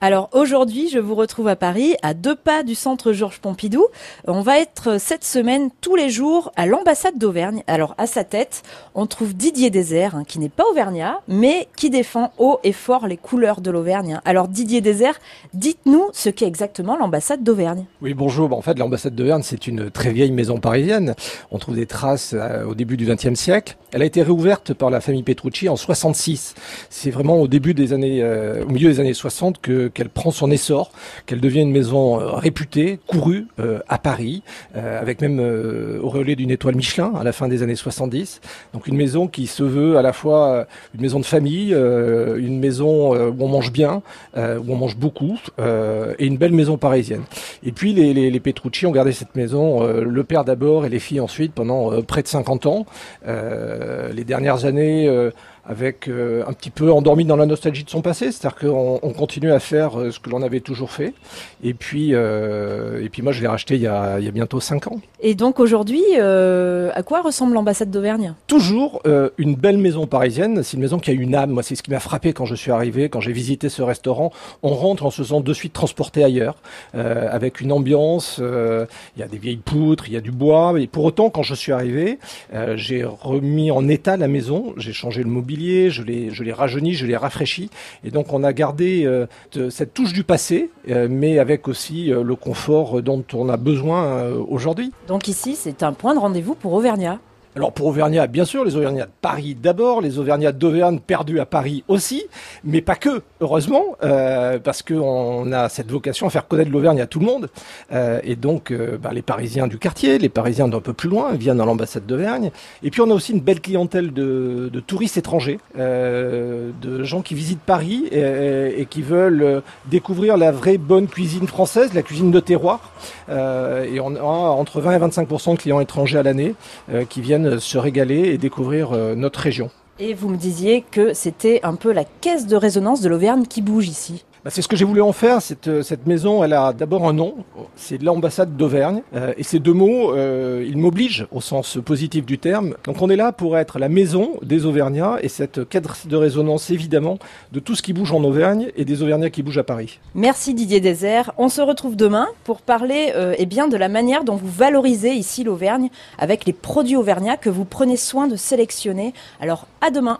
Alors aujourd'hui, je vous retrouve à Paris, à deux pas du centre Georges Pompidou. On va être cette semaine tous les jours à l'ambassade d'Auvergne. Alors à sa tête, on trouve Didier Désert, hein, qui n'est pas auvergnat, mais qui défend haut et fort les couleurs de l'Auvergne. Alors Didier Désert, dites-nous ce qu'est exactement l'ambassade d'Auvergne. Oui, bonjour. En fait, l'ambassade d'Auvergne, c'est une très vieille maison parisienne. On trouve des traces euh, au début du XXe siècle. Elle a été réouverte par la famille Petrucci en 66. C'est vraiment au début des années, euh, au milieu des années 60 que qu'elle prend son essor, qu'elle devient une maison euh, réputée, courue euh, à Paris, euh, avec même euh, auréolée d'une étoile Michelin à la fin des années 70. Donc une maison qui se veut à la fois euh, une maison de famille, euh, une maison où on mange bien, où on mange beaucoup, et une belle maison parisienne. Et puis les, les, les Petrucci ont gardé cette maison, le père d'abord et les filles ensuite, pendant près de 50 ans. Les dernières années, avec euh, un petit peu endormi dans la nostalgie de son passé, c'est-à-dire qu'on on continue à faire euh, ce que l'on avait toujours fait. Et puis, euh, et puis moi, je l'ai racheté il y a, il y a bientôt 5 ans. Et donc aujourd'hui, à quoi ressemble l'ambassade d'Auvergne? Toujours une belle maison parisienne. C'est une maison qui a une âme. Moi, c'est ce qui m'a frappé quand je suis arrivé, quand j'ai visité ce restaurant. On rentre en se sentant de suite transporté ailleurs, avec une ambiance. Il y a des vieilles poutres, il y a du bois. Et pour autant, quand je suis arrivé, j'ai remis en état la maison. J'ai changé le je l'ai, je l'ai rajeuni, je l'ai rafraîchi. Et donc, on a gardé euh, cette touche du passé, euh, mais avec aussi euh, le confort dont on a besoin aujourd'hui. Donc ici, c'est un point de rendez-vous pour Auvergnat. Alors pour Auvergnat, bien sûr, les Auvergnats de Paris d'abord, les Auvergnats d'Auvergne perdus à Paris aussi, mais pas que, heureusement, euh, parce qu'on a cette vocation à faire connaître l'Auvergne à tout le monde. Euh, et donc, euh, bah, les Parisiens du quartier, les Parisiens d'un peu plus loin, viennent à l'ambassade d'Auvergne. Et puis on a aussi une belle clientèle de, de touristes étrangers, de gens qui visitent Paris et, qui veulent découvrir la vraie bonne cuisine française, la cuisine de terroir. Et on a entre 20 et 25% de clients étrangers à l'année qui viennent se régaler et découvrir euh, notre région. Et vous me disiez que c'était un peu la caisse de résonance de l'Auvergne qui bouge ici. Bah, c'est ce que j'ai voulu en faire. Cette, euh, cette maison, elle a d'abord un nom, c'est l'ambassade d'Auvergne. Euh, et ces deux mots, euh, ils m'obligent au sens positif du terme. Donc on est là pour être la maison des Auvergnats et cette cadre de résonance évidemment de tout ce qui bouge en Auvergne et des Auvergnats qui bougent à Paris. Merci Didier Désert. On se retrouve demain pour parler eh bien, de la manière dont vous valorisez ici l'Auvergne avec les produits auvergnats que vous prenez soin de sélectionner. Alors à demain